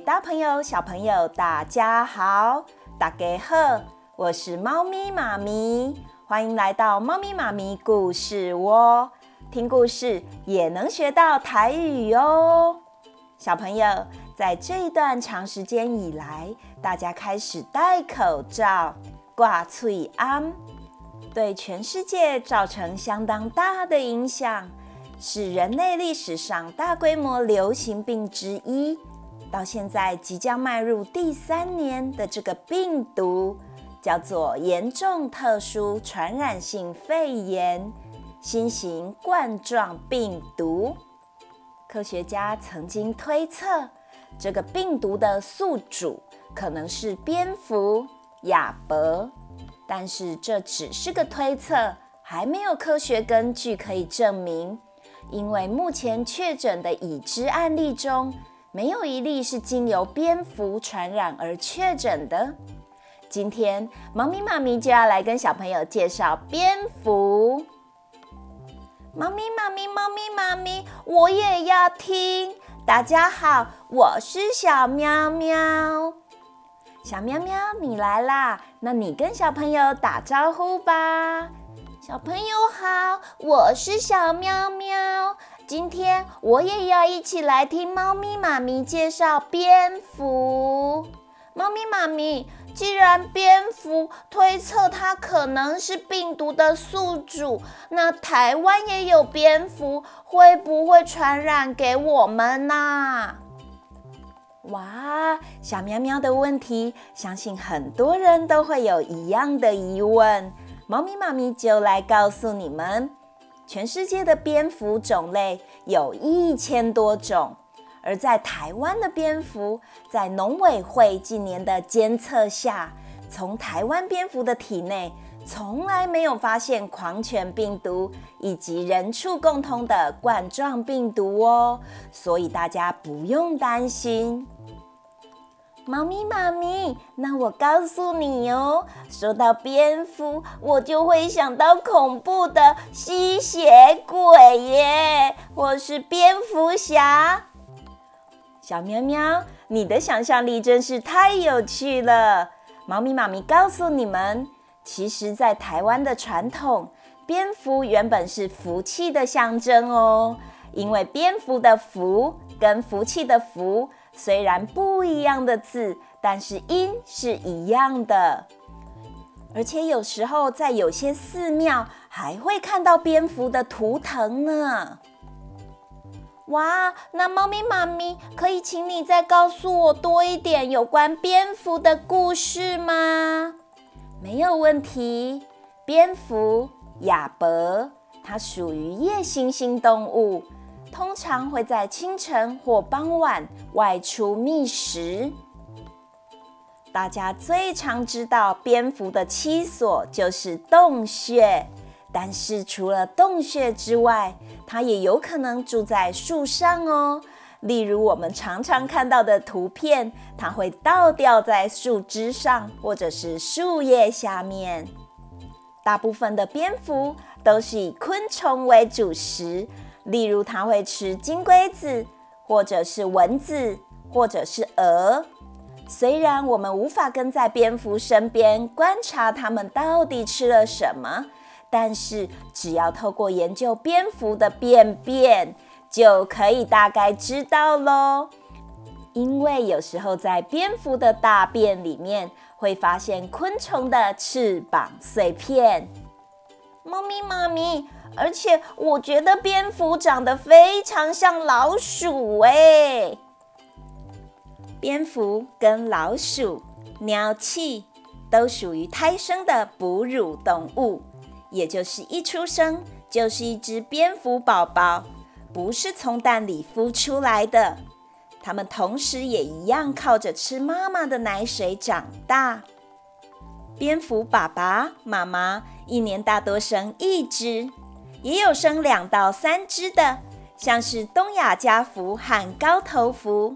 大朋友、小朋友，大家好，大家好，我是猫咪妈咪，欢迎来到猫咪妈咪故事窝，听故事也能学到台语哦。小朋友，在这一段长时间以来，大家开始戴口罩、挂翠安，对全世界造成相当大的影响，是人类历史上大规模流行病之一。到现在即将迈入第三年的这个病毒，叫做严重特殊传染性肺炎新型冠状病毒。科学家曾经推测，这个病毒的宿主可能是蝙蝠、亚伯，但是这只是个推测，还没有科学根据可以证明。因为目前确诊的已知案例中，没有一例是经由蝙蝠传染而确诊的。今天，猫咪妈咪就要来跟小朋友介绍蝙蝠。猫咪妈咪，猫咪妈咪，我也要听。大家好，我是小喵喵。小喵喵，你来啦，那你跟小朋友打招呼吧。小朋友好，我是小喵喵。今天我也要一起来听猫咪妈咪介绍蝙蝠。猫咪妈咪，既然蝙蝠推测它可能是病毒的宿主，那台湾也有蝙蝠，会不会传染给我们呢？哇，小喵喵的问题，相信很多人都会有一样的疑问。猫咪妈咪就来告诉你们。全世界的蝙蝠种类有一千多种，而在台湾的蝙蝠，在农委会近年的监测下，从台湾蝙蝠的体内从来没有发现狂犬病毒以及人畜共通的冠状病毒哦，所以大家不用担心。猫咪妈咪，那我告诉你哦，说到蝙蝠，我就会想到恐怖的吸血鬼耶，或是蝙蝠侠。小喵喵，你的想象力真是太有趣了。猫咪妈咪告诉你们，其实，在台湾的传统，蝙蝠原本是福气的象征哦，因为蝙蝠的“福”跟福气的“福”。虽然不一样的字，但是音是一样的。而且有时候在有些寺庙还会看到蝙蝠的图腾呢。哇，那猫咪妈咪可以请你再告诉我多一点有关蝙蝠的故事吗？没有问题。蝙蝠亚伯，它属于夜行性动物。通常会在清晨或傍晚外出觅食。大家最常知道蝙蝠的栖所就是洞穴，但是除了洞穴之外，它也有可能住在树上哦。例如我们常常看到的图片，它会倒吊在树枝上或者是树叶下面。大部分的蝙蝠都是以昆虫为主食。例如，它会吃金龟子，或者是蚊子，或者是蛾。虽然我们无法跟在蝙蝠身边观察它们到底吃了什么，但是只要透过研究蝙蝠的便便，就可以大概知道喽。因为有时候在蝙蝠的大便里面会发现昆虫的翅膀碎片。猫咪妈咪。而且我觉得蝙蝠长得非常像老鼠哎。蝙蝠跟老鼠、鸟气都属于胎生的哺乳动物，也就是一出生就是一只蝙蝠宝宝，不是从蛋里孵出来的。它们同时也一样靠着吃妈妈的奶水长大。蝙蝠爸爸妈妈一年大多生一只。也有生两到三只的，像是东亚家蝠和高头蝠。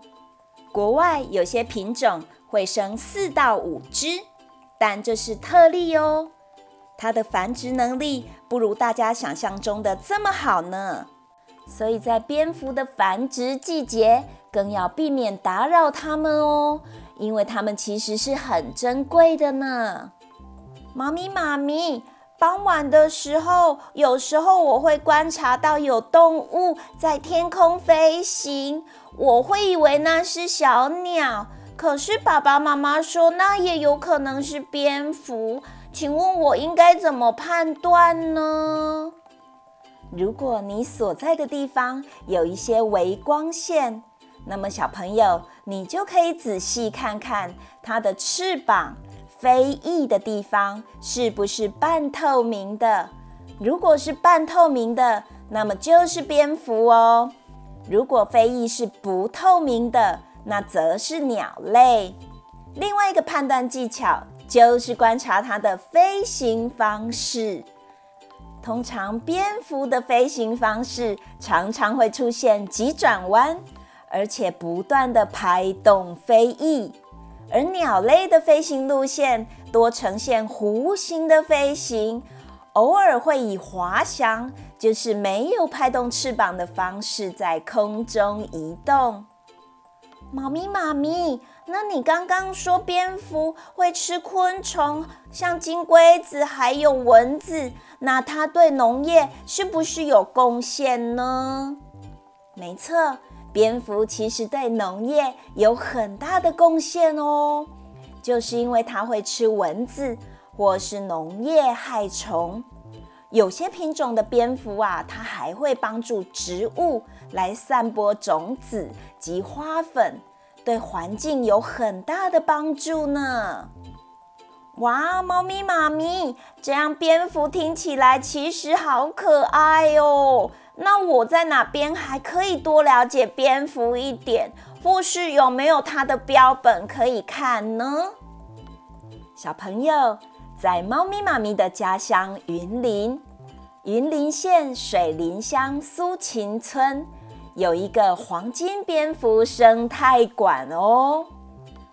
国外有些品种会生四到五只，但这是特例哦。它的繁殖能力不如大家想象中的这么好呢。所以在蝙蝠的繁殖季节，更要避免打扰它们哦，因为它们其实是很珍贵的呢。妈咪，妈咪，傍晚的时候，有时候我会观察到有动物在天空飞行，我会以为那是小鸟，可是爸爸妈妈说那也有可能是蝙蝠，请问我应该怎么判断呢？如果你所在的地方有一些微光线，那么小朋友，你就可以仔细看看它的翅膀飞翼的地方是不是半透明的。如果是半透明的，那么就是蝙蝠哦。如果飞翼是不透明的，那则是鸟类。另外一个判断技巧就是观察它的飞行方式。通常蝙蝠的飞行方式常常会出现急转弯，而且不断地拍动飞翼；而鸟类的飞行路线多呈现弧形的飞行，偶尔会以滑翔，就是没有拍动翅膀的方式在空中移动。妈咪，妈咪。那你刚刚说蝙蝠会吃昆虫，像金龟子还有蚊子，那它对农业是不是有贡献呢？没错，蝙蝠其实对农业有很大的贡献哦，就是因为它会吃蚊子或是农业害虫。有些品种的蝙蝠啊，它还会帮助植物来散播种子及花粉。对环境有很大的帮助呢！哇，猫咪妈咪，这样蝙蝠听起来其实好可爱哦。那我在哪边还可以多了解蝙蝠一点？或是有没有它的标本可以看呢？小朋友，在猫咪妈咪的家乡云林，云林县水林乡苏秦村。有一个黄金蝙蝠生态馆哦，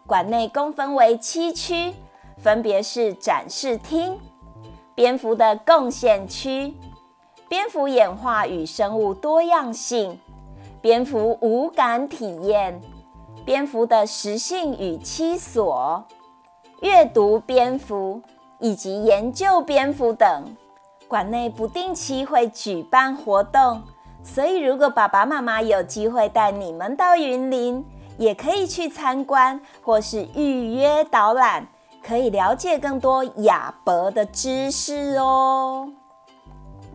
馆内共分为七区，分别是展示厅、蝙蝠的贡献区、蝙蝠演化与生物多样性、蝙蝠五感体验、蝙蝠的食性与栖所、阅读蝙蝠以及研究蝙蝠等。馆内不定期会举办活动。所以，如果爸爸妈妈有机会带你们到云林，也可以去参观或是预约导览，可以了解更多亚伯的知识哦。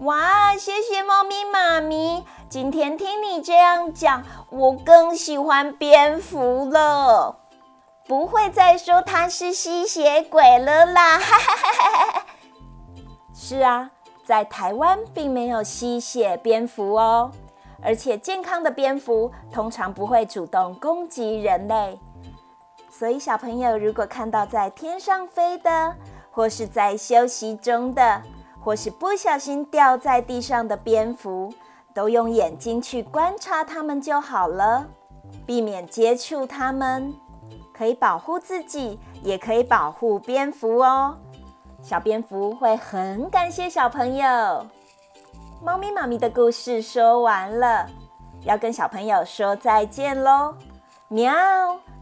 哇，谢谢猫咪妈咪，今天听你这样讲，我更喜欢蝙蝠了，不会再说它是吸血鬼了啦。哈哈哈哈哈。是啊。在台湾并没有吸血蝙蝠哦，而且健康的蝙蝠通常不会主动攻击人类。所以小朋友如果看到在天上飞的，或是在休息中的，或是不小心掉在地上的蝙蝠，都用眼睛去观察它们就好了，避免接触它们，可以保护自己，也可以保护蝙蝠哦。小蝙蝠会很感谢小朋友。猫咪妈咪的故事说完了，要跟小朋友说再见喽！喵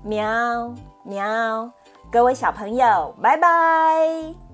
喵喵，各位小朋友，拜拜。